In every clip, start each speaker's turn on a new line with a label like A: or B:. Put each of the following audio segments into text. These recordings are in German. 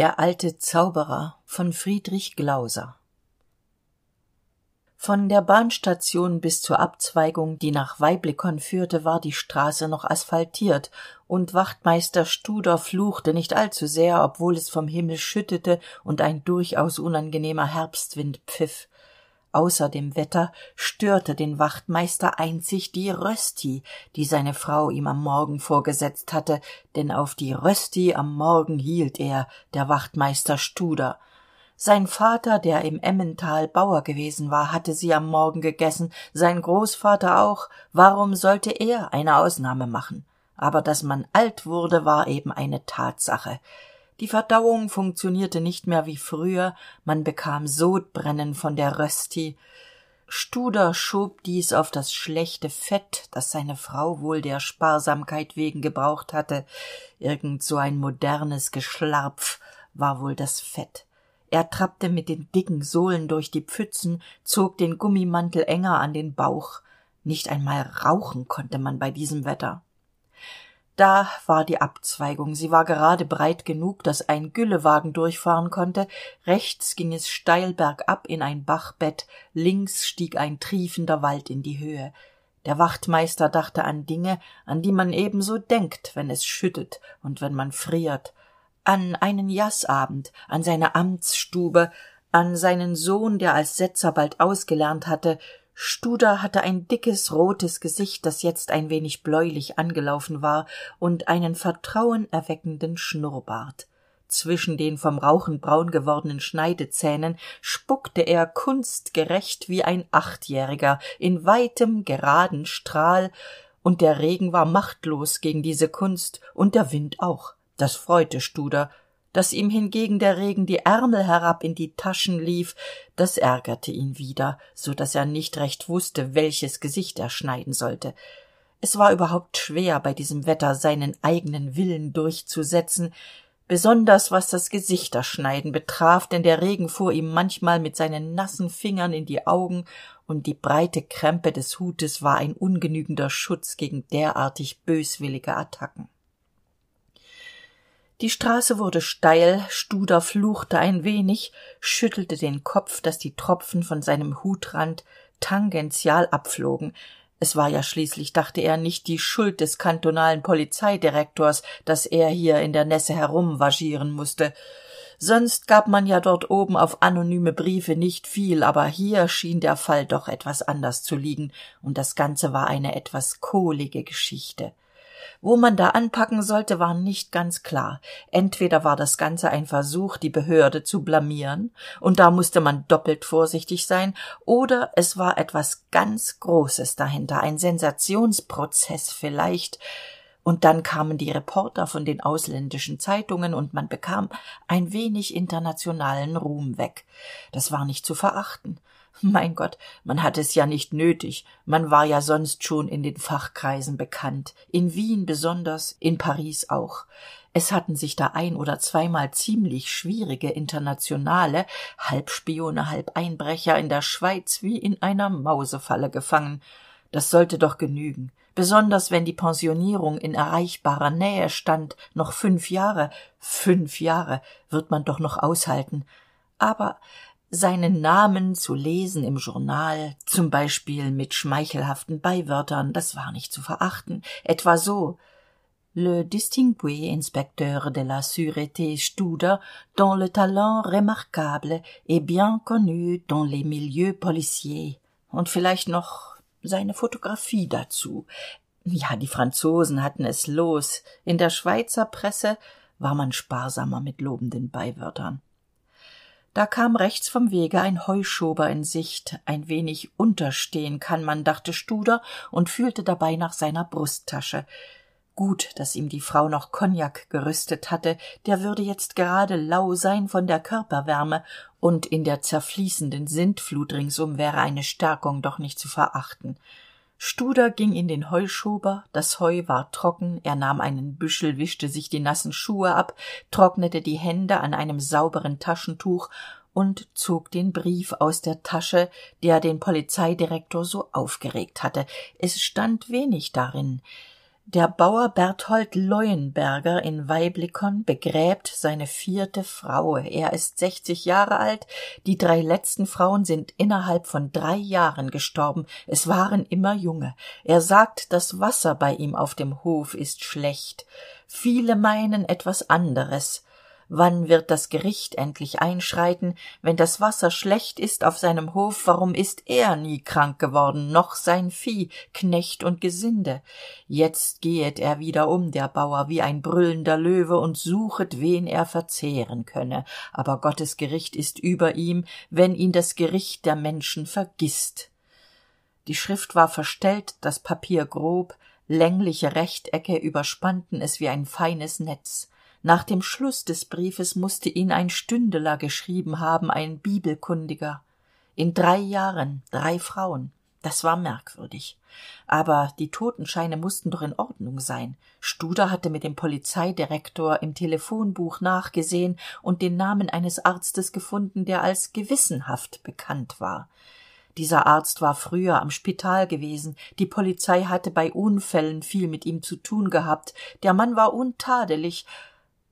A: der alte zauberer von friedrich glauser. Von der bahnstation bis zur abzweigung die nach waiblikon führte war die straße noch asphaltiert und wachtmeister studer fluchte nicht allzusehr obwohl es vom himmel schüttete und ein durchaus unangenehmer herbstwind pfiff außer dem wetter störte den wachtmeister einzig die rösti die seine frau ihm am morgen vorgesetzt hatte denn auf die rösti am morgen hielt er der wachtmeister studer. Sein vater der im emmental bauer gewesen war hatte sie am morgen gegessen sein großvater auch. Warum sollte er eine ausnahme machen? Aber dass man alt wurde war eben eine tatsache die verdauung funktionierte nicht mehr wie früher. Man bekam sodbrennen von der rösti. Studer schob dies auf das schlechte fett das seine frau wohl der sparsamkeit wegen gebraucht hatte. Irgend so ein modernes geschlarpf war wohl das fett. Er trappte mit den dicken sohlen durch die pfützen zog den gummimantel enger an den bauch. Nicht einmal rauchen konnte man bei diesem wetter da war die abzweigung. Sie war gerade breit genug dass ein güllewagen durchfahren konnte. Rechts ging es steil bergab in ein bachbett. Links stieg ein triefender wald in die höhe. Der wachtmeister dachte an dinge an die man ebenso denkt wenn es schüttet und wenn man friert. An einen jaßabend an seine amtsstube an seinen sohn der als setzer bald ausgelernt hatte studer hatte ein dickes rotes gesicht das jetzt ein wenig bläulich angelaufen war und einen vertrauenerweckenden schnurrbart. Zwischen den vom rauchen braun gewordenen schneidezähnen spuckte er kunstgerecht wie ein achtjähriger in weitem geraden strahl und der regen war machtlos gegen diese kunst und der wind auch. Das freute studer dass ihm hingegen der regen die ärmel herab in die taschen lief das ärgerte ihn wieder so dass er nicht recht wusste welches gesicht er schneiden sollte. Es war überhaupt schwer bei diesem wetter seinen eigenen willen durchzusetzen besonders was das gesichterschneiden betraf denn der regen fuhr ihm manchmal mit seinen nassen fingern in die augen und die breite krempe des hutes war ein ungenügender schutz gegen derartig böswillige attacken die straße wurde steil studer fluchte ein wenig schüttelte den kopf dass die tropfen von seinem hutrand tangential abflogen. Es war ja schließlich dachte er nicht die schuld des kantonalen polizeidirektors dass er hier in der nässe herumvagieren musste sonst gab man ja dort oben auf anonyme briefe nicht viel aber hier schien der fall doch etwas anders zu liegen und das ganze war eine etwas kohlige geschichte wo man da anpacken sollte war nicht ganz klar. Entweder war das ganze ein versuch die behörde zu blamieren und da musste man doppelt vorsichtig sein oder es war etwas ganz großes dahinter ein sensationsprozeß vielleicht. Und dann kamen die reporter von den ausländischen zeitungen und man bekam ein wenig internationalen ruhm weg. Das war nicht zu verachten mein gott man hatte es ja nicht nötig. Man war ja sonst schon in den fachkreisen bekannt. In wien besonders in paris auch. Es hatten sich da ein oder zweimal ziemlich schwierige internationale halb spione halb einbrecher in der schweiz wie in einer mausefalle gefangen. Das sollte doch genügen. Besonders wenn die pensionierung in erreichbarer nähe stand. Noch fünf jahre fünf jahre wird man doch noch aushalten. Aber seinen namen zu lesen im journal zum beispiel mit schmeichelhaften beiwörtern das war nicht zu verachten. Etwa so. Le distingué inspecteur de la sûreté studer dont le talent remarquable est bien connu dans les milieux policiers. Und vielleicht noch seine photographie dazu. Ja die franzosen hatten es los. In der schweizer presse war man sparsamer mit lobenden beiwörtern da kam rechts vom wege ein heuschober in sicht. Ein wenig unterstehen kann man dachte studer und fühlte dabei nach seiner brusttasche. Gut dass ihm die frau noch kognak gerüstet hatte. Der würde jetzt gerade lau sein von der körperwärme und in der zerfließenden sintflut ringsum wäre eine stärkung doch nicht zu verachten studer ging in den heuschober das heu war trocken er nahm einen büschel wischte sich die nassen schuhe ab trocknete die hände an einem sauberen taschentuch und zog den brief aus der tasche der den polizeidirektor so aufgeregt hatte. Es stand wenig darin der bauer berthold leuenberger in weiblikon begräbt seine vierte frau. Er ist sechzig jahre alt. Die drei letzten frauen sind innerhalb von drei jahren gestorben. Es waren immer junge. Er sagt das wasser bei ihm auf dem hof ist schlecht. Viele meinen etwas anderes wann wird das gericht endlich einschreiten? Wenn das wasser schlecht ist auf seinem hof warum ist er nie krank geworden? Noch sein vieh knecht und gesinde. Jetzt gehet er wieder um der bauer wie ein brüllender löwe und suchet wen er verzehren könne. Aber gottes gericht ist über ihm wenn ihn das gericht der menschen vergisst die schrift war verstellt das papier grob längliche rechtecke überspannten es wie ein feines netz nach dem schluß des briefes musste ihn ein stündeler geschrieben haben ein bibelkundiger. In drei jahren drei frauen. Das war merkwürdig. Aber die totenscheine mussten doch in ordnung sein. Studer hatte mit dem polizeidirektor im telephonbuch nachgesehen und den namen eines arztes gefunden der als gewissenhaft bekannt war. Dieser arzt war früher am spital gewesen. Die polizei hatte bei unfällen viel mit ihm zu tun gehabt. Der mann war untadelig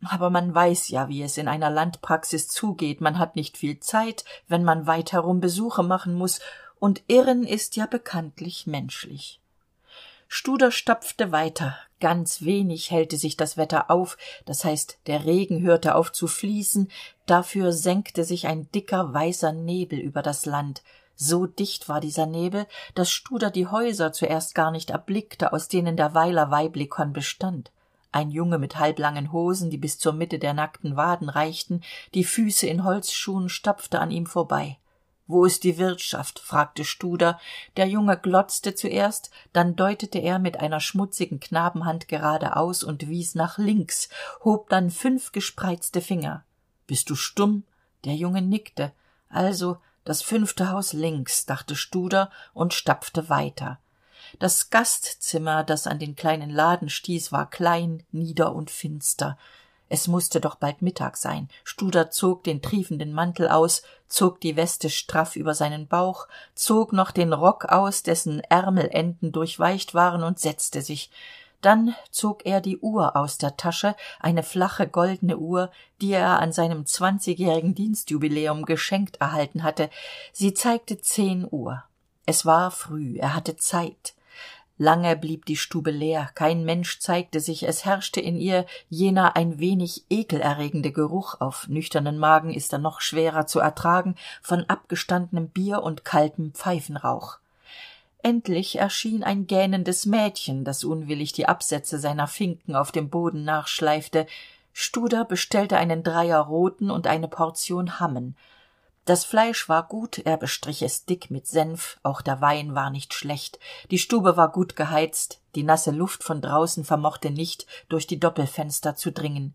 A: aber man weiß ja wie es in einer landpraxis zugeht. Man hat nicht viel zeit wenn man weit herum besuche machen muss und irren ist ja bekanntlich menschlich. Studer stapfte weiter. Ganz wenig hellte sich das wetter auf. Das heißt der regen hörte auf zu fließen. Dafür senkte sich ein dicker weißer nebel über das land. So dicht war dieser nebel dass studer die häuser zuerst gar nicht erblickte aus denen der weiler weiblikon bestand ein junge mit halblangen hosen die bis zur mitte der nackten waden reichten die füße in holzschuhen stapfte an ihm vorbei. Wo ist die wirtschaft? fragte studer. Der junge glotzte zuerst dann deutete er mit einer schmutzigen knabenhand geradeaus und wies nach links hob dann fünf gespreizte finger. Bist du stumm? Der junge nickte. Also das fünfte haus links dachte studer und stapfte weiter das gastzimmer das an den kleinen laden stieß war klein nieder und finster. Es musste doch bald mittag sein. Studer zog den triefenden mantel aus zog die weste straff über seinen bauch zog noch den rock aus dessen ärmelenden durchweicht waren und setzte sich. Dann zog er die uhr aus der tasche eine flache goldene uhr die er an seinem zwanzigjährigen dienstjubiläum geschenkt erhalten hatte. Sie zeigte zehn uhr. Es war früh er hatte zeit lange blieb die stube leer. Kein mensch zeigte sich. Es herrschte in ihr jener ein wenig ekelerregende geruch. Auf nüchternen magen ist er noch schwerer zu ertragen von abgestandenem bier und kaltem pfeifenrauch. Endlich erschien ein gähnendes mädchen das unwillig die absätze seiner finken auf dem boden nachschleifte. Studer bestellte einen dreier roten und eine portion hammen das fleisch war gut er bestrich es dick mit senf auch der wein war nicht schlecht. Die stube war gut geheizt die nasse luft von draußen vermochte nicht durch die doppelfenster zu dringen.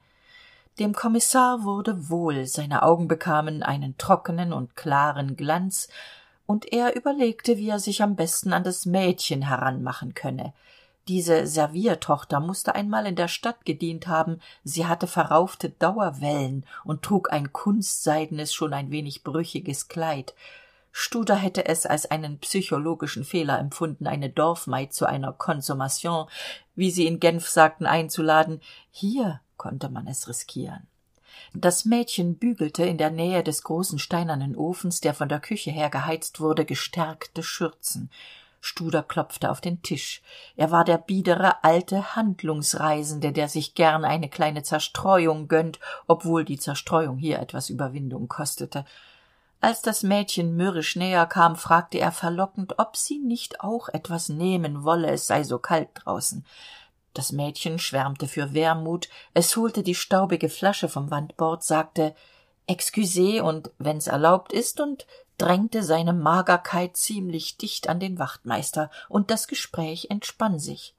A: Dem kommissar wurde wohl seine augen bekamen einen trockenen und klaren glanz und er überlegte wie er sich am besten an das mädchen heranmachen könne diese serviertochter musste einmal in der stadt gedient haben. Sie hatte verraufte dauerwellen und trug ein kunstseidenes schon ein wenig brüchiges kleid. Studer hätte es als einen psychologischen fehler empfunden eine dorfmaid zu einer consommation wie sie in genf sagten einzuladen. Hier konnte man es riskieren. Das mädchen bügelte in der nähe des großen steinernen ofens der von der küche her geheizt wurde gestärkte schürzen studer klopfte auf den tisch. Er war der biedere alte handlungsreisende der sich gern eine kleine zerstreuung gönnt obwohl die zerstreuung hier etwas überwindung kostete. Als das mädchen mürrisch näher kam fragte er verlockend ob sie nicht auch etwas nehmen wolle es sei so kalt draußen. Das mädchen schwärmte für wermut es holte die staubige flasche vom wandbord sagte excusez und wenn's erlaubt ist und drängte seine magerkeit ziemlich dicht an den wachtmeister und das gespräch entspann sich.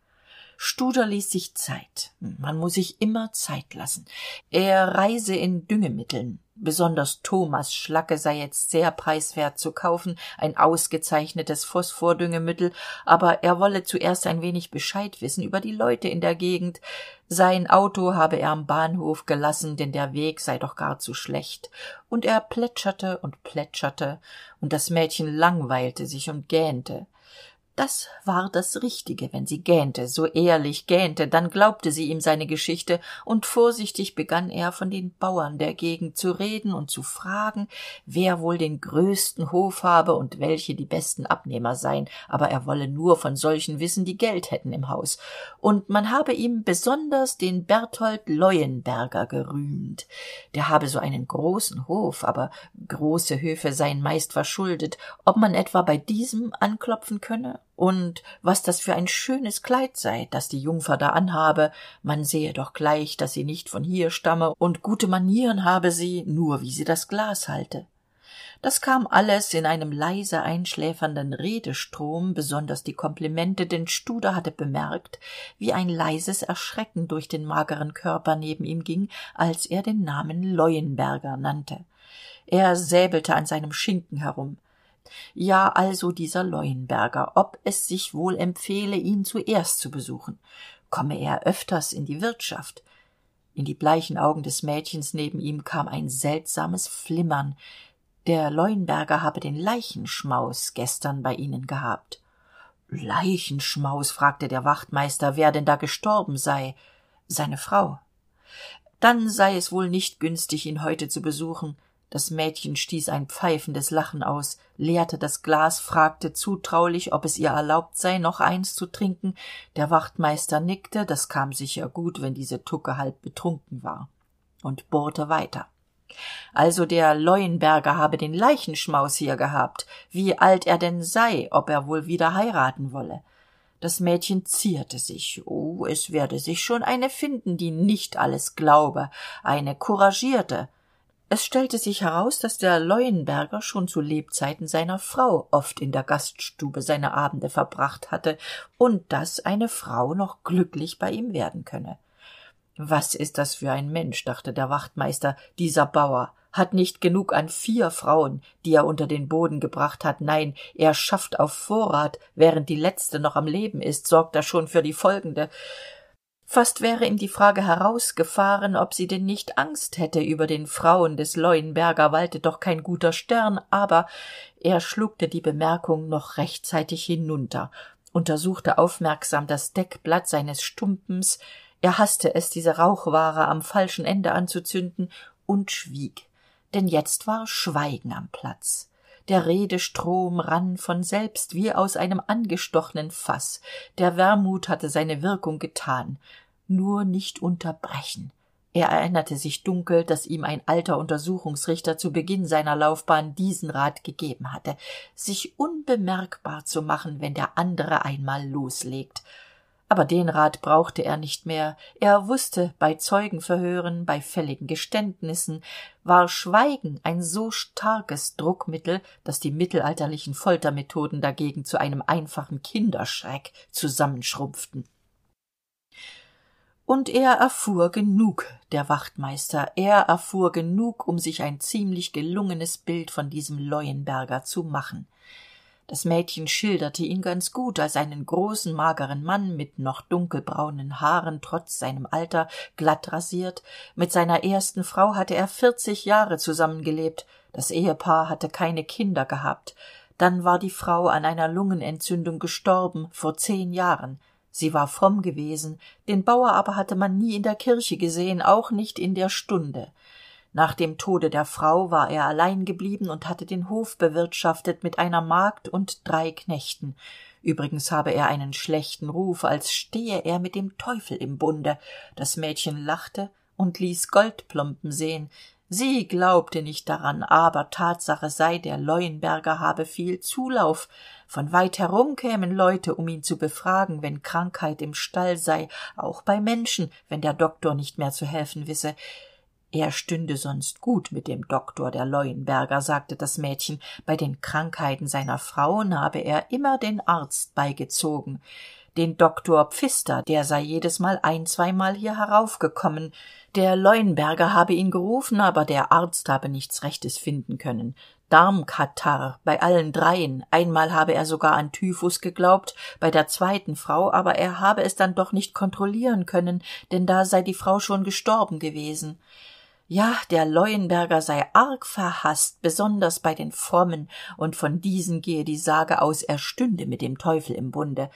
A: Studer ließ sich zeit. Man muss sich immer zeit lassen. Er reise in düngemitteln besonders thomas schlacke sei jetzt sehr preiswert zu kaufen ein ausgezeichnetes phosphordüngemittel aber er wolle zuerst ein wenig bescheid wissen über die leute in der gegend. Sein auto habe er am bahnhof gelassen denn der weg sei doch gar zu schlecht. Und er plätscherte und plätscherte und das mädchen langweilte sich und gähnte das war das richtige wenn sie gähnte so ehrlich gähnte. Dann glaubte sie ihm seine geschichte und vorsichtig begann er von den bauern der gegend zu reden und zu fragen wer wohl den größten hof habe und welche die besten abnehmer seien. Aber er wolle nur von solchen wissen die geld hätten im haus. Und man habe ihm besonders den berthold leuenberger gerühmt. Der habe so einen großen hof aber große höfe seien meist verschuldet. Ob man etwa bei diesem anklopfen könne und was das für ein schönes kleid sei das die jungfer da anhabe. Man sehe doch gleich dass sie nicht von hier stamme und gute manieren habe sie nur wie sie das glas halte. Das kam alles in einem leise einschläfernden redestrom besonders die komplimente denn studer hatte bemerkt wie ein leises erschrecken durch den mageren körper neben ihm ging als er den namen leuenberger nannte. Er säbelte an seinem schinken herum ja also dieser leuenberger ob es sich wohl empfehle ihn zuerst zu besuchen. Komme er öfters in die wirtschaft? In die bleichen augen des mädchens neben ihm kam ein seltsames flimmern. Der leuenberger habe den leichenschmaus gestern bei ihnen gehabt. Leichenschmaus fragte der wachtmeister wer denn da gestorben sei. Seine frau. Dann sei es wohl nicht günstig ihn heute zu besuchen das mädchen stieß ein pfeifendes lachen aus leerte das glas fragte zutraulich ob es ihr erlaubt sei noch eins zu trinken. Der wachtmeister nickte das kam sicher gut wenn diese tucke halb betrunken war. Und bohrte weiter. Also der leuenberger habe den leichenschmaus hier gehabt. Wie alt er denn sei ob er wohl wieder heiraten wolle? Das mädchen zierte sich. Oh es werde sich schon eine finden die nicht alles glaube. Eine couragierte es stellte sich heraus dass der leuenberger schon zu lebzeiten seiner frau oft in der gaststube seine abende verbracht hatte und dass eine frau noch glücklich bei ihm werden könne. Was ist das für ein mensch dachte der wachtmeister. Dieser bauer hat nicht genug an vier frauen die er unter den boden gebracht hat. Nein er schafft auf vorrat während die letzte noch am leben ist sorgt er schon für die folgende fast wäre ihm die frage herausgefahren ob sie denn nicht angst hätte über den frauen des leuenberger walte doch kein guter stern aber er schluckte die bemerkung noch rechtzeitig hinunter untersuchte aufmerksam das deckblatt seines stumpens er haßte es diese rauchware am falschen ende anzuzünden und schwieg. Denn jetzt war schweigen am platz. Der redestrom rann von selbst wie aus einem angestochenen faß der wermut hatte seine wirkung getan nur nicht unterbrechen. Er erinnerte sich dunkel dass ihm ein alter untersuchungsrichter zu beginn seiner laufbahn diesen rat gegeben hatte sich unbemerkbar zu machen wenn der andere einmal loslegt. Aber den rat brauchte er nicht mehr. Er wusste bei zeugenverhören bei fälligen geständnissen war schweigen ein so starkes druckmittel dass die mittelalterlichen foltermethoden dagegen zu einem einfachen kinderschreck zusammenschrumpften und er erfuhr genug der wachtmeister. Er erfuhr genug um sich ein ziemlich gelungenes bild von diesem leuenberger zu machen. Das mädchen schilderte ihn ganz gut als einen großen mageren mann mit noch dunkelbraunen haaren trotz seinem alter glatt rasiert. Mit seiner ersten frau hatte er vierzig jahre zusammengelebt. Das ehepaar hatte keine kinder gehabt. Dann war die frau an einer lungenentzündung gestorben vor zehn jahren sie war fromm gewesen den bauer aber hatte man nie in der kirche gesehen auch nicht in der stunde. Nach dem tode der frau war er allein geblieben und hatte den hof bewirtschaftet mit einer magd und drei knechten. Übrigens habe er einen schlechten ruf als stehe er mit dem teufel im bunde. Das mädchen lachte und ließ goldplomben sehen sie glaubte nicht daran aber tatsache sei der leuenberger habe viel zulauf. Von weit herum kämen leute um ihn zu befragen wenn krankheit im stall sei auch bei menschen wenn der doktor nicht mehr zu helfen wisse. Er stünde sonst gut mit dem doktor der leuenberger sagte das mädchen. Bei den krankheiten seiner frauen habe er immer den arzt beigezogen den doktor pfister der sei jedesmal ein zweimal hier heraufgekommen. Der leuenberger habe ihn gerufen aber der arzt habe nichts rechtes finden können. Darmkatarrh bei allen dreien. Einmal habe er sogar an typhus geglaubt bei der zweiten frau aber er habe es dann doch nicht kontrollieren können denn da sei die frau schon gestorben gewesen. Ja der leuenberger sei arg verhaßt besonders bei den frommen und von diesen gehe die sage aus er stünde mit dem teufel im bunde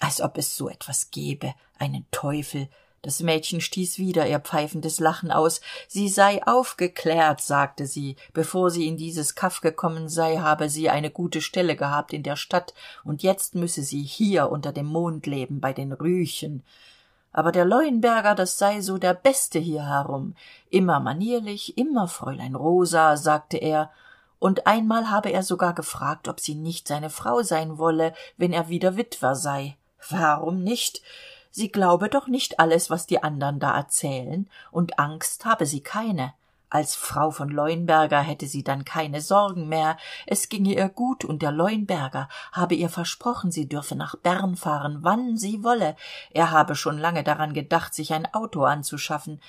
A: als ob es so etwas gäbe. Einen teufel. Das mädchen stieß wieder ihr pfeifendes lachen aus. Sie sei aufgeklärt sagte sie. Bevor sie in dieses kaff gekommen sei habe sie eine gute stelle gehabt in der stadt. Und jetzt müsse sie hier unter dem mond leben bei den rüchen. Aber der leuenberger das sei so der beste hier herum. Immer manierlich immer fräulein rosa sagte er. Und einmal habe er sogar gefragt ob sie nicht seine frau sein wolle wenn er wieder witwer sei warum nicht? Sie glaube doch nicht alles was die andern da erzählen und angst habe sie keine. Als frau von leuenberger hätte sie dann keine sorgen mehr. Es ginge ihr gut und der leuenberger habe ihr versprochen sie dürfe nach bern fahren wann sie wolle. Er habe schon lange daran gedacht sich ein auto anzuschaffen.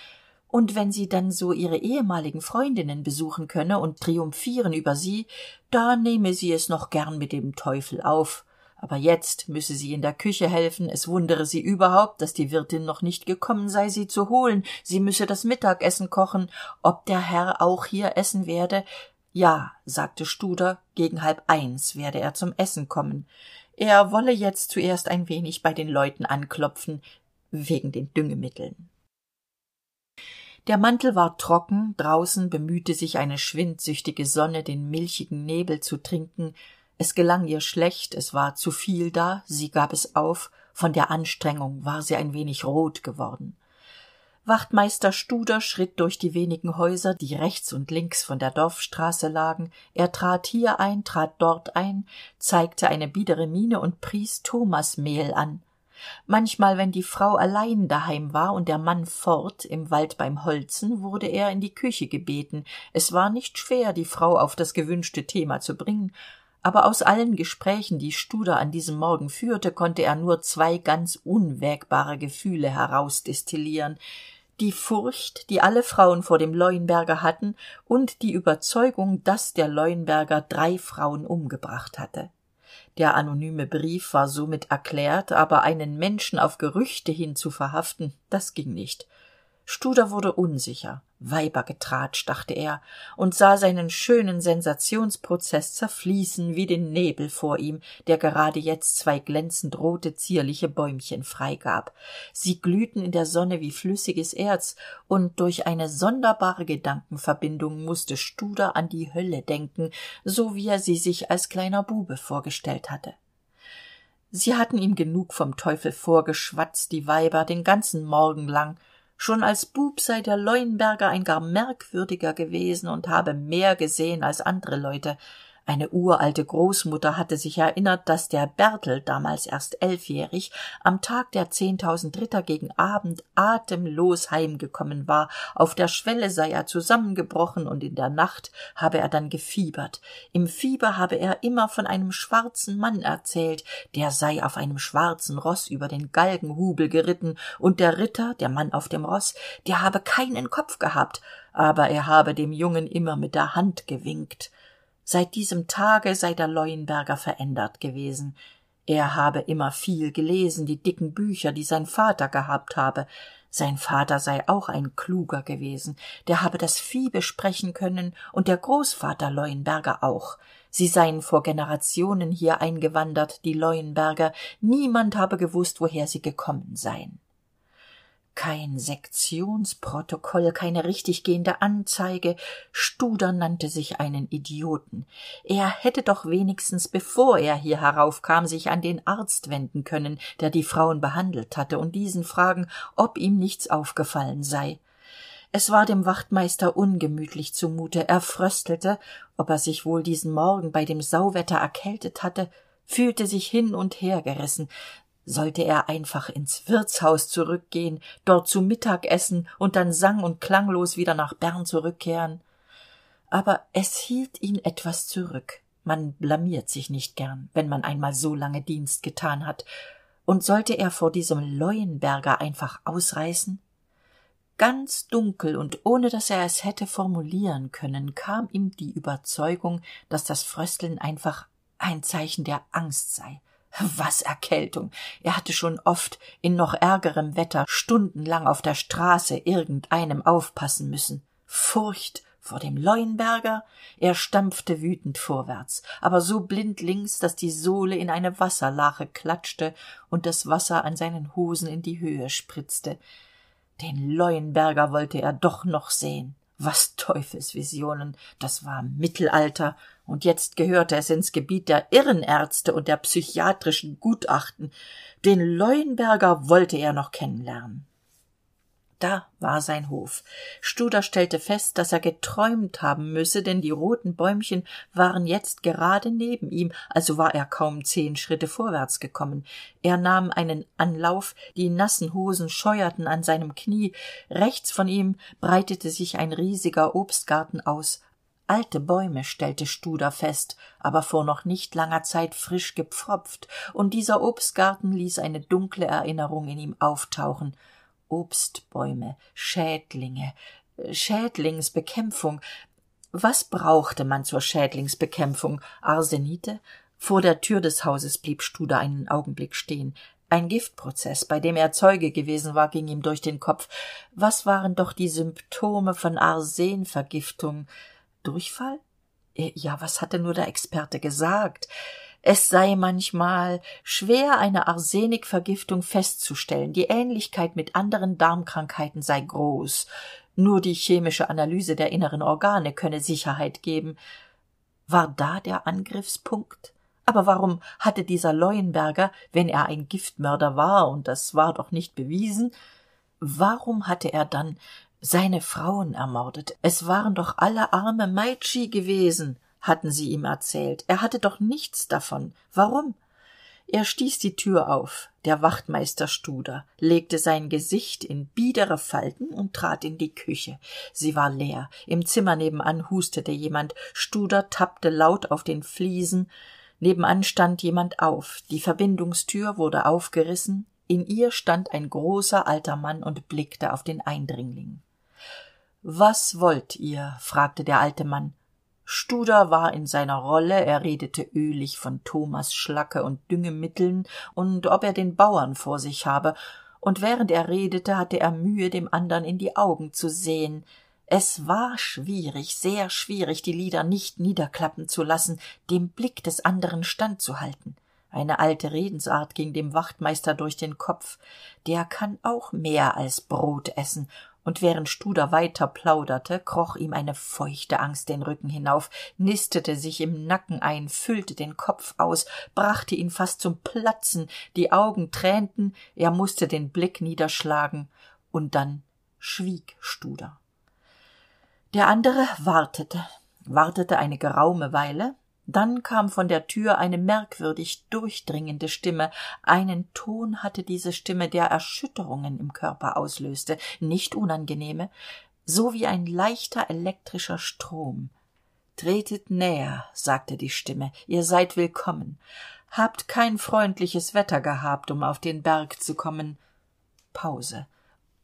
A: Und wenn sie dann so ihre ehemaligen freundinnen besuchen könne und triumphieren über sie da nehme sie es noch gern mit dem teufel auf aber jetzt müsse sie in der küche helfen. Es wundere sie überhaupt dass die wirtin noch nicht gekommen sei sie zu holen. Sie müsse das mittagessen kochen. Ob der herr auch hier essen werde? Ja sagte studer gegen halb eins werde er zum essen kommen. Er wolle jetzt zuerst ein wenig bei den leuten anklopfen wegen den düngemitteln. Der mantel war trocken. Draußen bemühte sich eine schwindsüchtige sonne den milchigen nebel zu trinken es gelang ihr schlecht es war zu viel da sie gab es auf von der anstrengung war sie ein wenig rot geworden. Wachtmeister studer schritt durch die wenigen häuser die rechts und links von der dorfstraße lagen. Er trat hier ein trat dort ein zeigte eine biedere miene und pries thomasmehl an. Manchmal wenn die frau allein daheim war und der mann fort im wald beim holzen wurde er in die küche gebeten. Es war nicht schwer die frau auf das gewünschte thema zu bringen aber aus allen gesprächen die studer an diesem morgen führte konnte er nur zwei ganz unwägbare gefühle herausdestillieren. Die furcht die alle frauen vor dem leuenberger hatten und die überzeugung dass der leuenberger drei frauen umgebracht hatte. Der anonyme brief war somit erklärt aber einen menschen auf gerüchte hin zu verhaften das ging nicht. Studer wurde unsicher weibergetratsch dachte er und sah seinen schönen sensationsprozeß zerfließen wie den nebel vor ihm der gerade jetzt zwei glänzend rote zierliche bäumchen freigab. Sie glühten in der sonne wie flüssiges erz und durch eine sonderbare gedankenverbindung musste studer an die hölle denken so wie er sie sich als kleiner bube vorgestellt hatte. Sie hatten ihm genug vom teufel vorgeschwatzt die weiber den ganzen morgen lang schon als bub sei der leuenberger ein gar merkwürdiger gewesen und habe mehr gesehen als andre leute eine uralte großmutter hatte sich erinnert dass der bertel damals erst elfjährig am tag der zehntausend ritter gegen abend atemlos heimgekommen war. Auf der schwelle sei er zusammengebrochen und in der nacht habe er dann gefiebert. Im fieber habe er immer von einem schwarzen mann erzählt der sei auf einem schwarzen roß über den galgenhubel geritten und der ritter der mann auf dem roß der habe keinen kopf gehabt aber er habe dem jungen immer mit der hand gewinkt seit diesem tage sei der leuenberger verändert gewesen. Er habe immer viel gelesen die dicken bücher die sein vater gehabt habe. Sein vater sei auch ein kluger gewesen. Der habe das vieh besprechen können und der großvater leuenberger auch. Sie seien vor generationen hier eingewandert die leuenberger. Niemand habe gewusst woher sie gekommen seien kein sektionsprotokoll keine richtiggehende anzeige. Studer nannte sich einen idioten. Er hätte doch wenigstens bevor er hier heraufkam sich an den arzt wenden können der die frauen behandelt hatte und diesen fragen ob ihm nichts aufgefallen sei. Es war dem wachtmeister ungemütlich zumute. Er fröstelte ob er sich wohl diesen morgen bei dem sauwetter erkältet hatte fühlte sich hin und her gerissen sollte er einfach ins wirtshaus zurückgehen dort zu mittag essen und dann sang und klanglos wieder nach bern zurückkehren? Aber es hielt ihn etwas zurück. Man blamiert sich nicht gern wenn man einmal so lange dienst getan hat. Und sollte er vor diesem leuenberger einfach ausreißen? Ganz dunkel und ohne dass er es hätte formulieren können kam ihm die überzeugung dass das frösteln einfach ein zeichen der angst sei was erkältung. Er hatte schon oft in noch ärgerem wetter stundenlang auf der straße irgendeinem aufpassen müssen. Furcht vor dem leuenberger? Er stampfte wütend vorwärts aber so blindlings dass die sohle in eine wasserlache klatschte und das wasser an seinen hosen in die höhe spritzte. Den leuenberger wollte er doch noch sehen. Was teufelsvisionen. Das war mittelalter und jetzt gehörte es ins gebiet der irrenärzte und der psychiatrischen gutachten. Den leuenberger wollte er noch kennenlernen. Da war sein hof. Studer stellte fest dass er geträumt haben müsse denn die roten bäumchen waren jetzt gerade neben ihm also war er kaum zehn schritte vorwärts gekommen. Er nahm einen anlauf die nassen hosen scheuerten an seinem knie. Rechts von ihm breitete sich ein riesiger obstgarten aus alte bäume stellte studer fest aber vor noch nicht langer zeit frisch gepfropft und dieser obstgarten ließ eine dunkle erinnerung in ihm auftauchen. Obstbäume schädlinge äh, schädlingsbekämpfung. Was brauchte man zur schädlingsbekämpfung? Arsenite? Vor der tür des hauses blieb studer einen augenblick stehen. Ein giftprozeß bei dem er zeuge gewesen war ging ihm durch den kopf. Was waren doch die symptome von arsenvergiftung durchfall? Äh, ja was hatte nur der experte gesagt? Es sei manchmal schwer eine arsenikvergiftung festzustellen. Die ähnlichkeit mit anderen darmkrankheiten sei groß. Nur die chemische analyse der inneren organe könne sicherheit geben. War da der angriffspunkt? Aber warum hatte dieser leuenberger wenn er ein giftmörder war und das war doch nicht bewiesen warum hatte er dann seine frauen ermordet. Es waren doch alle arme meitschi gewesen hatten sie ihm erzählt. Er hatte doch nichts davon. Warum? Er stieß die tür auf. Der wachtmeister studer legte sein gesicht in biedere falten und trat in die küche. Sie war leer. Im zimmer nebenan hustete jemand. Studer tappte laut auf den fliesen. Nebenan stand jemand auf. Die verbindungstür wurde aufgerissen. In ihr stand ein großer alter mann und blickte auf den eindringling was wollt ihr? fragte der alte mann. Studer war in seiner rolle er redete ölig von thomas schlacke und düngemitteln und ob er den bauern vor sich habe und während er redete hatte er mühe dem andern in die augen zu sehen. Es war schwierig sehr schwierig die lider nicht niederklappen zu lassen dem blick des anderen standzuhalten. Eine alte redensart ging dem wachtmeister durch den kopf. Der kann auch mehr als brot essen und während studer weiter plauderte kroch ihm eine feuchte angst den rücken hinauf nistete sich im nacken ein füllte den kopf aus brachte ihn fast zum platzen die augen tränten er musste den blick niederschlagen und dann schwieg studer. Der andere wartete wartete eine geraume weile dann kam von der tür eine merkwürdig durchdringende stimme. Einen ton hatte diese stimme der erschütterungen im körper auslöste nicht unangenehme so wie ein leichter elektrischer strom. Tretet näher sagte die stimme. Ihr seid willkommen. Habt kein freundliches wetter gehabt um auf den berg zu kommen. Pause.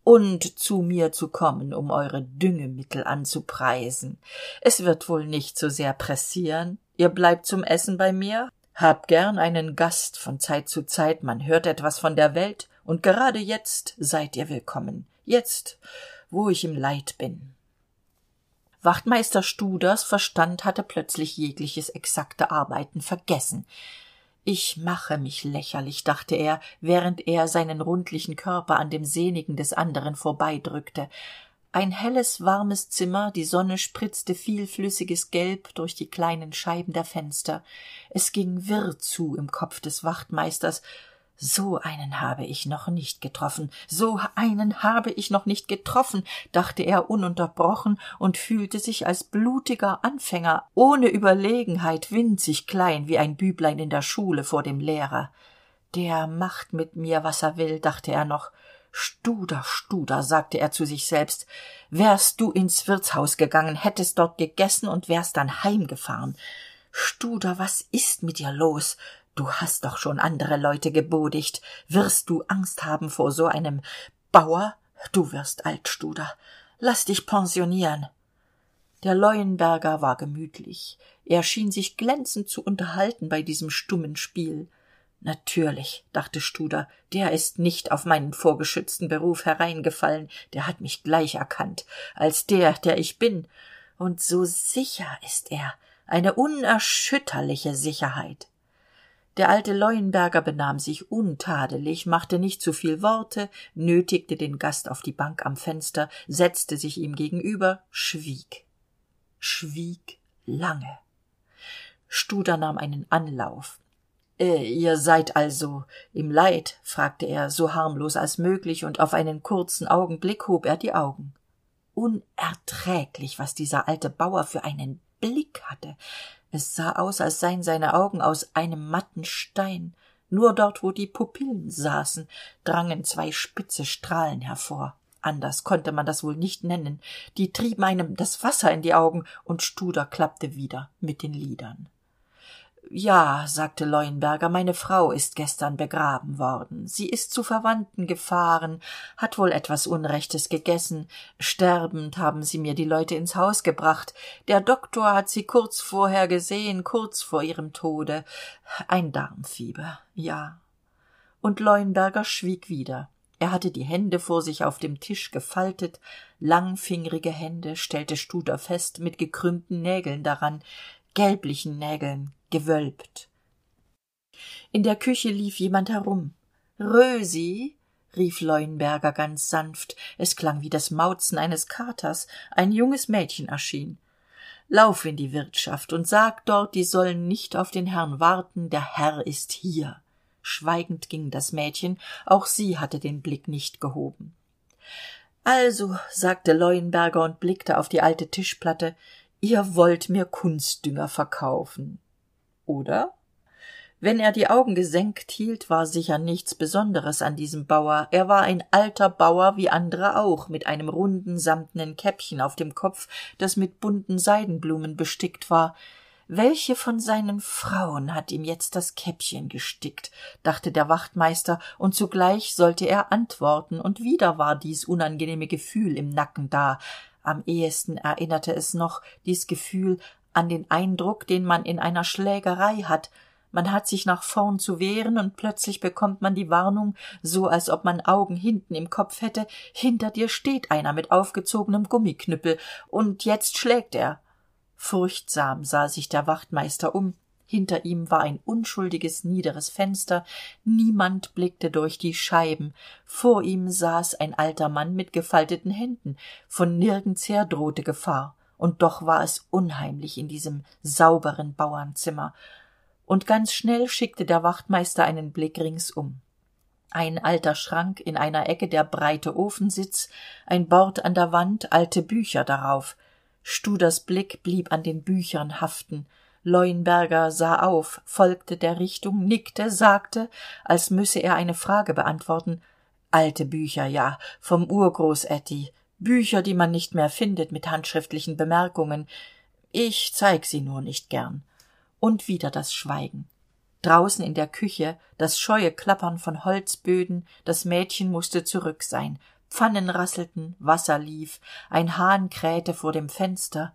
A: Und zu mir zu kommen um eure düngemittel anzupreisen. Es wird wohl nicht so sehr pressieren ihr bleibt zum essen bei mir. Habt gern einen gast von zeit zu zeit. Man hört etwas von der welt. Und gerade jetzt seid ihr willkommen. Jetzt wo ich im leid bin. Wachtmeister studers verstand hatte plötzlich jegliches exakte arbeiten vergessen. Ich mache mich lächerlich dachte er während er seinen rundlichen körper an dem sehnigen des anderen vorbeidrückte ein helles warmes zimmer die sonne spritzte vielflüssiges gelb durch die kleinen scheiben der fenster. Es ging wirr zu im kopf des wachtmeisters. So einen habe ich noch nicht getroffen. So einen habe ich noch nicht getroffen dachte er ununterbrochen und fühlte sich als blutiger anfänger ohne überlegenheit winzig klein wie ein büblein in der schule vor dem lehrer. Der macht mit mir was er will dachte er noch studer studer sagte er zu sich selbst wärst du ins wirtshaus gegangen hättest dort gegessen und wärst dann heimgefahren. Studer was ist mit dir los? Du hast doch schon andere leute gebodigt wirst du angst haben vor so einem bauer? Du wirst alt studer. Laß dich pensionieren. Der leuenberger war gemütlich. Er schien sich glänzend zu unterhalten bei diesem stummen spiel natürlich dachte studer der ist nicht auf meinen vorgeschützten beruf hereingefallen der hat mich gleich erkannt als der der ich bin. Und so sicher ist er eine unerschütterliche sicherheit. Der alte leuenberger benahm sich untadelig machte nicht zu viel worte nötigte den gast auf die bank am fenster setzte sich ihm gegenüber schwieg. Schwieg lange. Studer nahm einen anlauf ihr seid also im leid fragte er so harmlos als möglich und auf einen kurzen augenblick hob er die augen. Unerträglich was dieser alte bauer für einen blick hatte. Es sah aus als seien seine augen aus einem matten stein. Nur dort wo die pupillen saßen drangen zwei spitze strahlen hervor. Anders konnte man das wohl nicht nennen. Die trieben einem das wasser in die augen und studer klappte wieder mit den lidern ja sagte leuenberger meine frau ist gestern begraben worden. Sie ist zu verwandten gefahren hat wohl etwas unrechtes gegessen. Sterbend haben sie mir die leute ins haus gebracht. Der doktor hat sie kurz vorher gesehen kurz vor ihrem tode. Ein darmfieber ja. Und leuenberger schwieg wieder. Er hatte die hände vor sich auf dem tisch gefaltet langfingrige hände stellte studer fest mit gekrümmten nägeln daran gelblichen nägeln gewölbt. In der küche lief jemand herum. Rösi rief leuenberger ganz sanft. Es klang wie das mauzen eines katers. Ein junges mädchen erschien. Lauf in die wirtschaft und sag dort die sollen nicht auf den herrn warten. Der herr ist hier. Schweigend ging das mädchen. Auch sie hatte den blick nicht gehoben. Also sagte leuenberger und blickte auf die alte tischplatte ihr wollt mir kunstdünger verkaufen oder? Wenn er die augen gesenkt hielt war sicher nichts besonderes an diesem bauer. Er war ein alter bauer wie andere auch mit einem runden samtnen käppchen auf dem kopf das mit bunten seidenblumen bestickt war. Welche von seinen frauen hat ihm jetzt das käppchen gestickt? dachte der wachtmeister und zugleich sollte er antworten und wieder war dies unangenehme gefühl im nacken da. Am ehesten erinnerte es noch dies gefühl an den eindruck den man in einer schlägerei hat. Man hat sich nach vorn zu wehren und plötzlich bekommt man die warnung so als ob man augen hinten im kopf hätte. Hinter dir steht einer mit aufgezogenem gummiknüppel. Und jetzt schlägt er. Furchtsam sah sich der wachtmeister um. Hinter ihm war ein unschuldiges niederes fenster. Niemand blickte durch die scheiben. Vor ihm saß ein alter mann mit gefalteten händen. Von nirgendsher drohte gefahr und doch war es unheimlich in diesem sauberen bauernzimmer. Und ganz schnell schickte der wachtmeister einen blick ringsum. Ein alter schrank in einer ecke der breite ofensitz ein bord an der wand alte bücher darauf. Studers blick blieb an den büchern haften. Leuenberger sah auf folgte der richtung nickte sagte als müsse er eine frage beantworten. Alte bücher ja vom urgroßätti bücher die man nicht mehr findet mit handschriftlichen bemerkungen. Ich zeig sie nur nicht gern. Und wieder das schweigen. Draußen in der küche das scheue klappern von holzböden das mädchen musste zurück sein. Pfannen rasselten wasser lief ein hahn krähte vor dem fenster.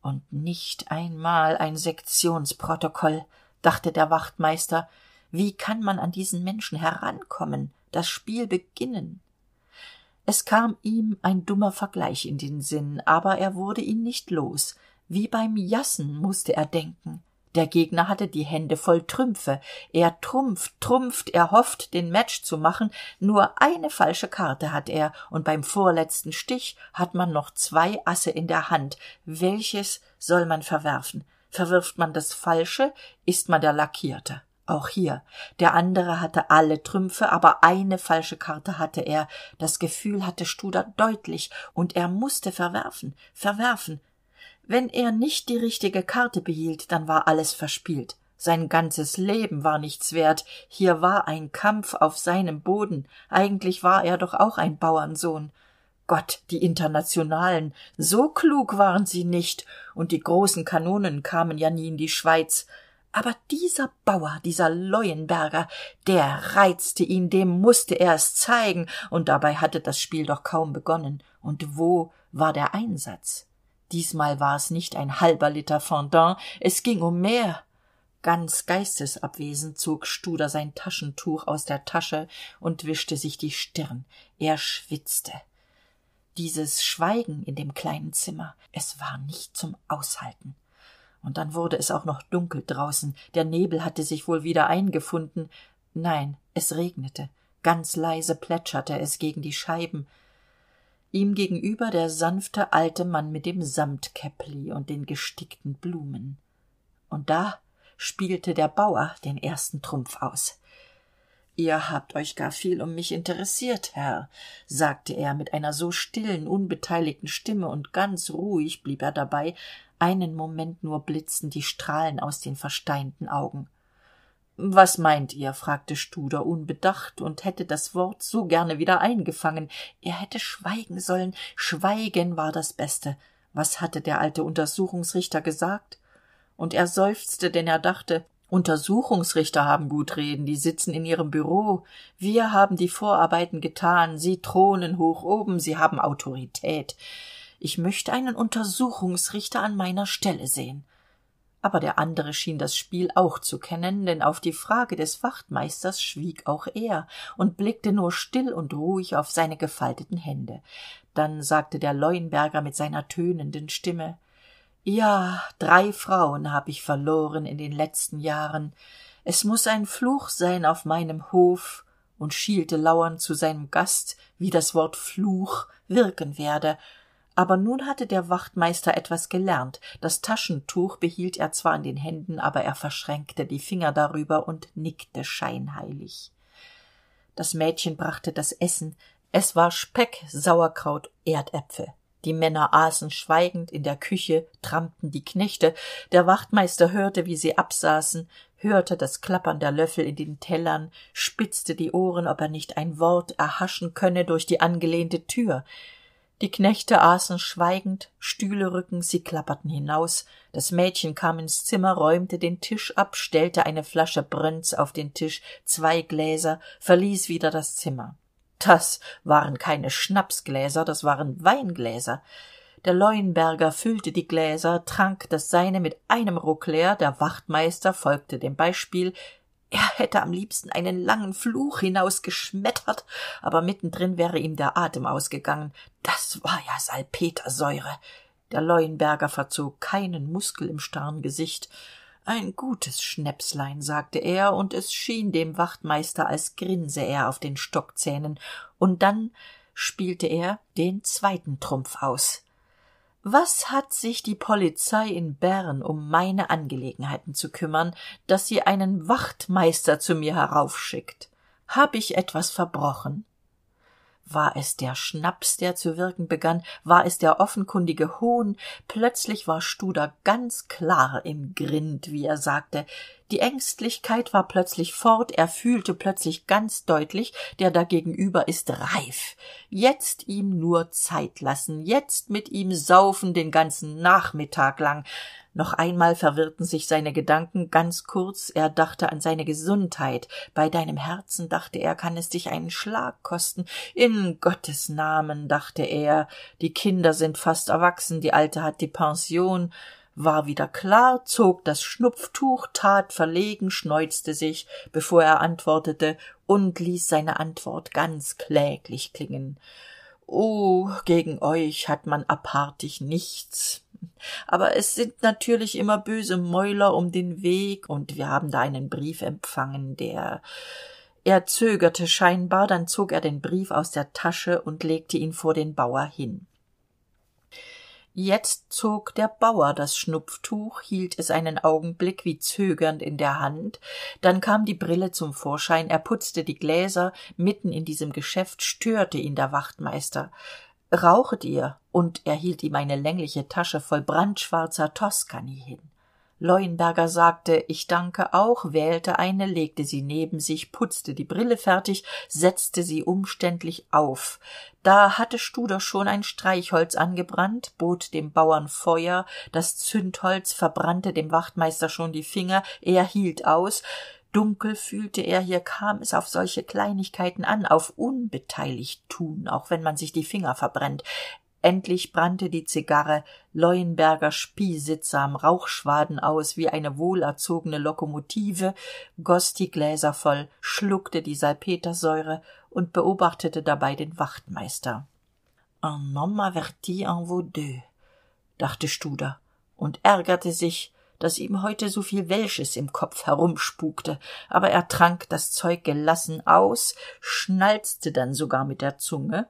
A: Und nicht einmal ein sektionsprotokoll dachte der wachtmeister. Wie kann man an diesen menschen herankommen das spiel beginnen es kam ihm ein dummer vergleich in den sinn aber er wurde ihn nicht los. Wie beim jassen musste er denken. Der gegner hatte die hände voll trümpfe. Er trumpft trumpft er hofft den match zu machen. Nur eine falsche karte hat er. Und beim vorletzten stich hat man noch zwei asse in der hand. Welches soll man verwerfen? Verwirft man das falsche ist man der lackierte auch hier. Der andere hatte alle trümpfe aber eine falsche karte hatte er. Das gefühl hatte studer deutlich und er musste verwerfen verwerfen. Wenn er nicht die richtige karte behielt dann war alles verspielt. Sein ganzes leben war nichts wert. Hier war ein kampf auf seinem boden. Eigentlich war er doch auch ein bauernsohn. Gott die internationalen so klug waren sie nicht. Und die großen kanonen kamen ja nie in die schweiz aber dieser bauer dieser leuenberger der reizte ihn dem musste er es zeigen. Und dabei hatte das spiel doch kaum begonnen. Und wo war der einsatz? Diesmal war es nicht ein halber liter fendant es ging um mehr. Ganz geistesabwesend zog studer sein taschentuch aus der tasche und wischte sich die stirn. Er schwitzte. Dieses schweigen in dem kleinen zimmer es war nicht zum aushalten und dann wurde es auch noch dunkel draußen. Der nebel hatte sich wohl wieder eingefunden. Nein es regnete. Ganz leise plätscherte es gegen die scheiben. Ihm gegenüber der sanfte alte mann mit dem samtkäppli und den gestickten blumen. Und da spielte der bauer den ersten trumpf aus ihr habt euch gar viel um mich interessiert herr sagte er mit einer so stillen unbeteiligten stimme und ganz ruhig blieb er dabei einen moment nur blitzten die strahlen aus den versteinten augen. Was meint ihr? fragte studer unbedacht und hätte das wort so gerne wieder eingefangen. Er hätte schweigen sollen. Schweigen war das beste. Was hatte der alte untersuchungsrichter gesagt? Und er seufzte denn er dachte untersuchungsrichter haben gut reden die sitzen in ihrem Büro. Wir haben die vorarbeiten getan sie thronen hoch oben sie haben autorität. Ich möchte einen untersuchungsrichter an meiner stelle sehen. Aber der andere schien das spiel auch zu kennen denn auf die frage des wachtmeisters schwieg auch er und blickte nur still und ruhig auf seine gefalteten hände. Dann sagte der leuenberger mit seiner tönenden stimme ja drei frauen hab ich verloren in den letzten jahren. Es muss ein fluch sein auf meinem hof und schielte lauernd zu seinem gast wie das wort fluch wirken werde. Aber nun hatte der wachtmeister etwas gelernt. Das taschentuch behielt er zwar in den händen aber er verschränkte die finger darüber und nickte scheinheilig. Das mädchen brachte das essen. Es war speck sauerkraut erdäpfel die männer aßen schweigend in der küche trampten die knechte. Der wachtmeister hörte wie sie absaßen hörte das klappern der löffel in den tellern spitzte die ohren ob er nicht ein wort erhaschen könne durch die angelehnte tür. Die knechte aßen schweigend stühle rückend sie klapperten hinaus. Das mädchen kam ins zimmer räumte den tisch ab stellte eine flasche brönz auf den tisch zwei gläser verließ wieder das zimmer das waren keine schnapsgläser das waren weingläser. Der leuenberger füllte die gläser trank das seine mit einem ruck leer der wachtmeister folgte dem beispiel. Er hätte am liebsten einen langen fluch hinausgeschmettert aber mittendrin wäre ihm der atem ausgegangen. Das war ja salpetersäure. Der leuenberger verzog keinen muskel im starren gesicht ein gutes schnäpslein sagte er und es schien dem wachtmeister als grinse er auf den stockzähnen. Und dann spielte er den zweiten trumpf aus. Was hat sich die polizei in bern um meine angelegenheiten zu kümmern dass sie einen wachtmeister zu mir heraufschickt? Hab ich etwas verbrochen war es der schnaps der zu wirken begann? War es der offenkundige hohn plötzlich war studer ganz klar im grind wie er sagte. Die ängstlichkeit war plötzlich fort. Er fühlte plötzlich ganz deutlich der da gegenüber ist reif. Jetzt ihm nur zeit lassen. Jetzt mit ihm saufen den ganzen nachmittag lang noch einmal verwirrten sich seine gedanken ganz kurz. Er dachte an seine gesundheit. Bei deinem herzen dachte er kann es dich einen schlag kosten? In gottes namen dachte er. Die kinder sind fast erwachsen. Die alte hat die pension. War wieder klar zog das schnupftuch tat verlegen schneuzte sich bevor er antwortete und ließ seine antwort ganz kläglich klingen. Oh gegen euch hat man apartig nichts aber es sind natürlich immer böse mäuler um den weg und wir haben da einen brief empfangen der er zögerte scheinbar dann zog er den brief aus der tasche und legte ihn vor den bauer hin. Jetzt zog der bauer das schnupftuch hielt es einen augenblick wie zögernd in der hand dann kam die brille zum vorschein er putzte die gläser mitten in diesem geschäft störte ihn der wachtmeister rauchet ihr und er hielt ihm eine längliche tasche voll brandschwarzer toskani hin. Leuenberger sagte ich danke auch wählte eine legte sie neben sich putzte die brille fertig setzte sie umständlich auf. Da hatte studer schon ein streichholz angebrannt bot dem bauern feuer das zündholz verbrannte dem wachtmeister schon die finger er hielt aus dunkel fühlte er hier kam es auf solche kleinigkeiten an auf unbeteiligt tun auch wenn man sich die finger verbrennt. Endlich brannte die zigarre leuenberger spie sittsam rauchschwaden aus wie eine wohlerzogene lokomotive goss die gläser voll schluckte die salpetersäure und beobachtete dabei den wachtmeister. Un homme averti en vaut deux dachte studer und ärgerte sich dass ihm heute so viel welsches im kopf herumspukte. Aber er trank das zeug gelassen aus schnalzte dann sogar mit der zunge.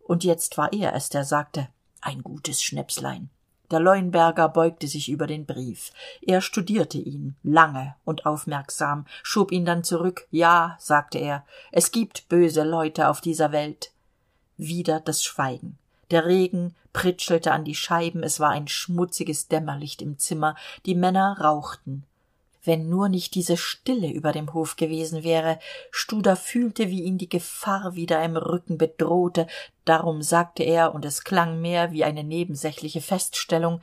A: Und jetzt war er es der sagte ein gutes schnäpslein. Der leuenberger beugte sich über den brief. Er studierte ihn lange und aufmerksam schob ihn dann zurück. Ja sagte er es gibt böse leute auf dieser welt. Wieder das schweigen der regen pritschelte an die scheiben es war ein schmutziges dämmerlicht im zimmer die männer rauchten. Wenn nur nicht diese stille über dem hof gewesen wäre studer fühlte wie ihn die gefahr wieder im rücken bedrohte darum sagte er und es klang mehr wie eine nebensächliche feststellung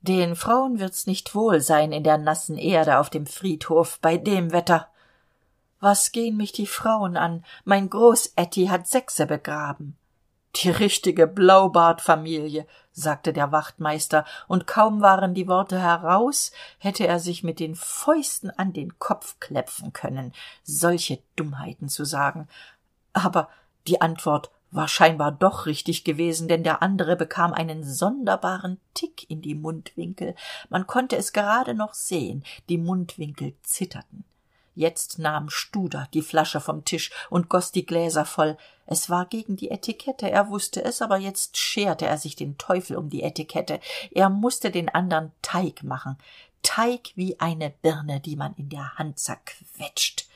A: den frauen wird's nicht wohl sein in der nassen erde auf dem friedhof bei dem wetter. Was gehn mich die frauen an? Mein groß Ätti hat sechse begraben die richtige blaubartfamilie sagte der wachtmeister und kaum waren die worte heraus hätte er sich mit den fäusten an den kopf klepfen können solche dummheiten zu sagen. Aber die antwort war scheinbar doch richtig gewesen denn der andere bekam einen sonderbaren tick in die mundwinkel. Man konnte es gerade noch sehen die mundwinkel zitterten jetzt nahm studer die flasche vom tisch und goss die gläser voll. Es war gegen die etikette er wusste es aber jetzt scherte er sich den teufel um die etikette. Er musste den andern teig machen. Teig wie eine birne die man in der hand zerquetscht.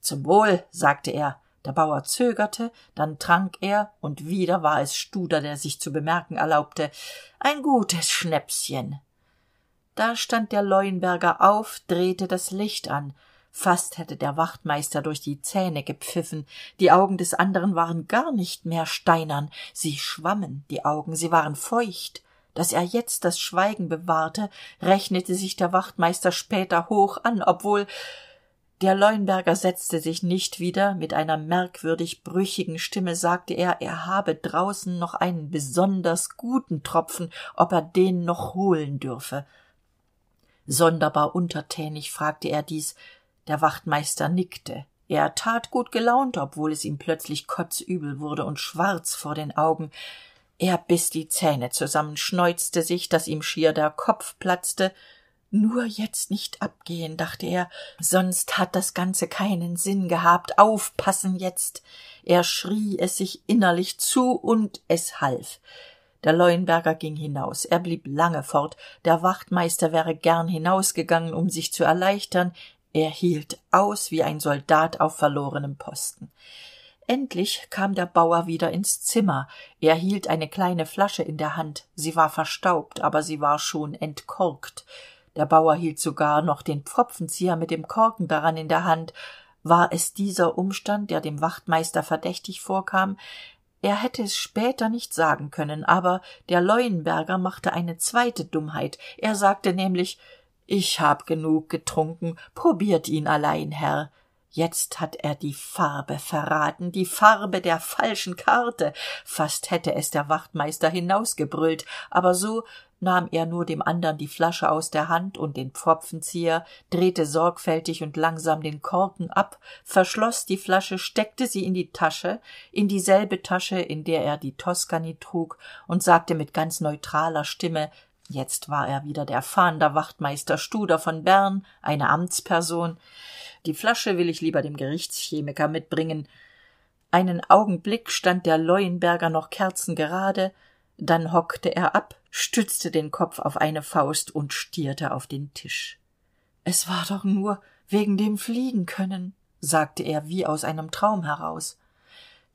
A: Zum wohl sagte er. Der bauer zögerte dann trank er und wieder war es studer der sich zu bemerken erlaubte. Ein gutes schnäpschen. Da stand der leuenberger auf drehte das licht an fast hätte der wachtmeister durch die zähne gepfiffen. Die augen des anderen waren gar nicht mehr steinern. Sie schwammen die augen sie waren feucht. Daß er jetzt das schweigen bewahrte rechnete sich der wachtmeister später hoch an obwohl der leuenberger setzte sich nicht wieder. Mit einer merkwürdig brüchigen stimme sagte er er habe draußen noch einen besonders guten tropfen ob er den noch holen dürfe. Sonderbar untertänig fragte er dies der wachtmeister nickte. Er tat gut gelaunt obwohl es ihm plötzlich kotzübel wurde und schwarz vor den augen. Er biss die zähne zusammen schneuzte sich dass ihm schier der kopf platzte. Nur jetzt nicht abgehen dachte er. Sonst hat das ganze keinen sinn gehabt. Aufpassen jetzt. Er schrie es sich innerlich zu und es half. Der leuenberger ging hinaus. Er blieb lange fort. Der wachtmeister wäre gern hinausgegangen um sich zu erleichtern er hielt aus wie ein soldat auf verlorenem posten. Endlich kam der bauer wieder ins zimmer. Er hielt eine kleine flasche in der hand. Sie war verstaubt aber sie war schon entkorkt. Der bauer hielt sogar noch den pfropfenzieher mit dem korken daran in der hand. War es dieser umstand der dem wachtmeister verdächtig vorkam? Er hätte es später nicht sagen können aber der leuenberger machte eine zweite dummheit. Er sagte nämlich ich hab genug getrunken probiert ihn allein herr. Jetzt hat er die farbe verraten die farbe der falschen karte. Fast hätte es der wachtmeister hinausgebrüllt aber so nahm er nur dem andern die flasche aus der hand und den pfropfenzieher drehte sorgfältig und langsam den korken ab verschloß die flasche steckte sie in die tasche in dieselbe tasche in der er die toskani trug und sagte mit ganz neutraler stimme jetzt war er wieder der fahnder wachtmeister studer von bern eine amtsperson. Die flasche will ich lieber dem gerichtschemiker mitbringen. Einen augenblick stand der leuenberger noch kerzengerade dann hockte er ab stützte den kopf auf eine faust und stierte auf den tisch. Es war doch nur wegen dem fliegenkönnen sagte er wie aus einem traum heraus.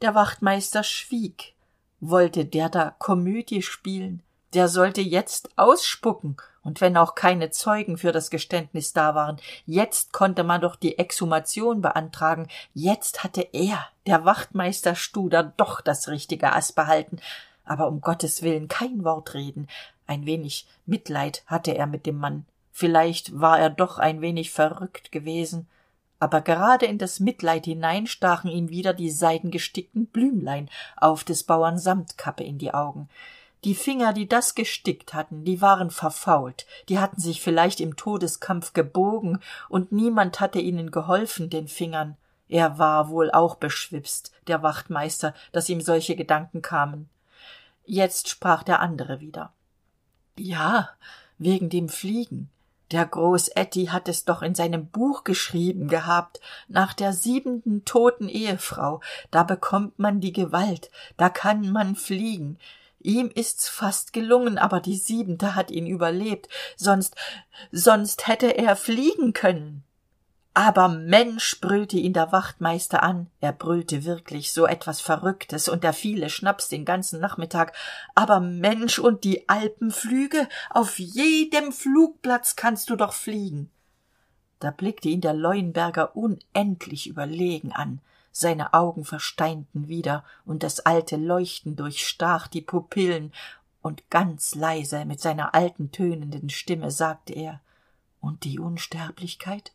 A: Der wachtmeister schwieg wollte der da komödie spielen der sollte jetzt ausspucken. Und wenn auch keine zeugen für das geständnis da waren jetzt konnte man doch die exhumation beantragen. Jetzt hatte er der wachtmeister studer doch das richtige aß behalten. Aber um gottes willen kein wort reden. Ein wenig mitleid hatte er mit dem mann. Vielleicht war er doch ein wenig verrückt gewesen. Aber gerade in das mitleid hinein stachen ihm wieder die seidengestickten blümlein auf des bauern samtkappe in die augen die finger die das gestickt hatten die waren verfault. Die hatten sich vielleicht im todeskampf gebogen und niemand hatte ihnen geholfen den fingern. Er war wohl auch beschwipst der wachtmeister dass ihm solche gedanken kamen. Jetzt sprach der andere wieder. Ja wegen dem fliegen. Der großätti hat es doch in seinem buch geschrieben gehabt nach der siebenten toten ehefrau. Da bekommt man die gewalt da kann man fliegen ihm ist's fast gelungen aber die siebente hat ihn überlebt. Sonst sonst hätte er fliegen können. Aber mensch brüllte ihn der wachtmeister an. Er brüllte wirklich so etwas verrücktes und der viele schnaps den ganzen nachmittag. Aber mensch und die alpenflüge? Auf jedem flugplatz kannst du doch fliegen. Da blickte ihn der leuenberger unendlich überlegen an seine augen versteinten wieder und das alte leuchten durchstach die pupillen und ganz leise mit seiner alten tönenden stimme sagte er und die unsterblichkeit?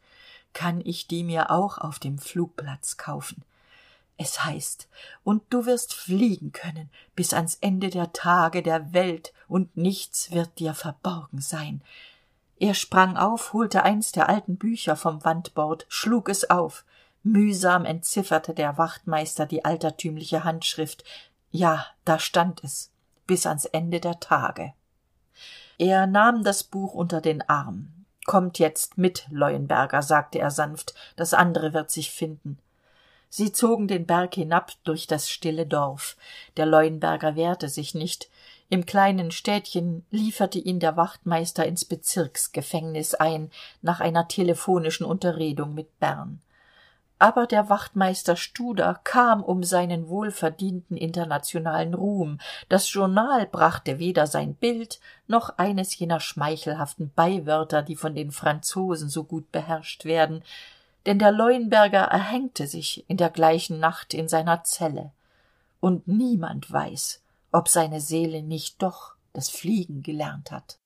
A: Kann ich die mir auch auf dem flugplatz kaufen? Es heißt und du wirst fliegen können bis ans ende der tage der welt und nichts wird dir verborgen sein. Er sprang auf holte eins der alten bücher vom wandbord schlug es auf mühsam entzifferte der wachtmeister die altertümliche handschrift. Ja da stand es bis ans ende der tage. Er nahm das buch unter den arm. Kommt jetzt mit leuenberger sagte er sanft. Das andere wird sich finden. Sie zogen den berg hinab durch das stille dorf. Der leuenberger wehrte sich nicht. Im kleinen städtchen lieferte ihn der wachtmeister ins bezirksgefängnis ein nach einer telephonischen unterredung mit bern aber der wachtmeister studer kam um seinen wohlverdienten internationalen ruhm. Das journal brachte weder sein bild noch eines jener schmeichelhaften beiwörter die von den franzosen so gut beherrscht werden. Denn der leuenberger erhängte sich in der gleichen nacht in seiner zelle. Und niemand weiß ob seine seele nicht doch das fliegen gelernt hat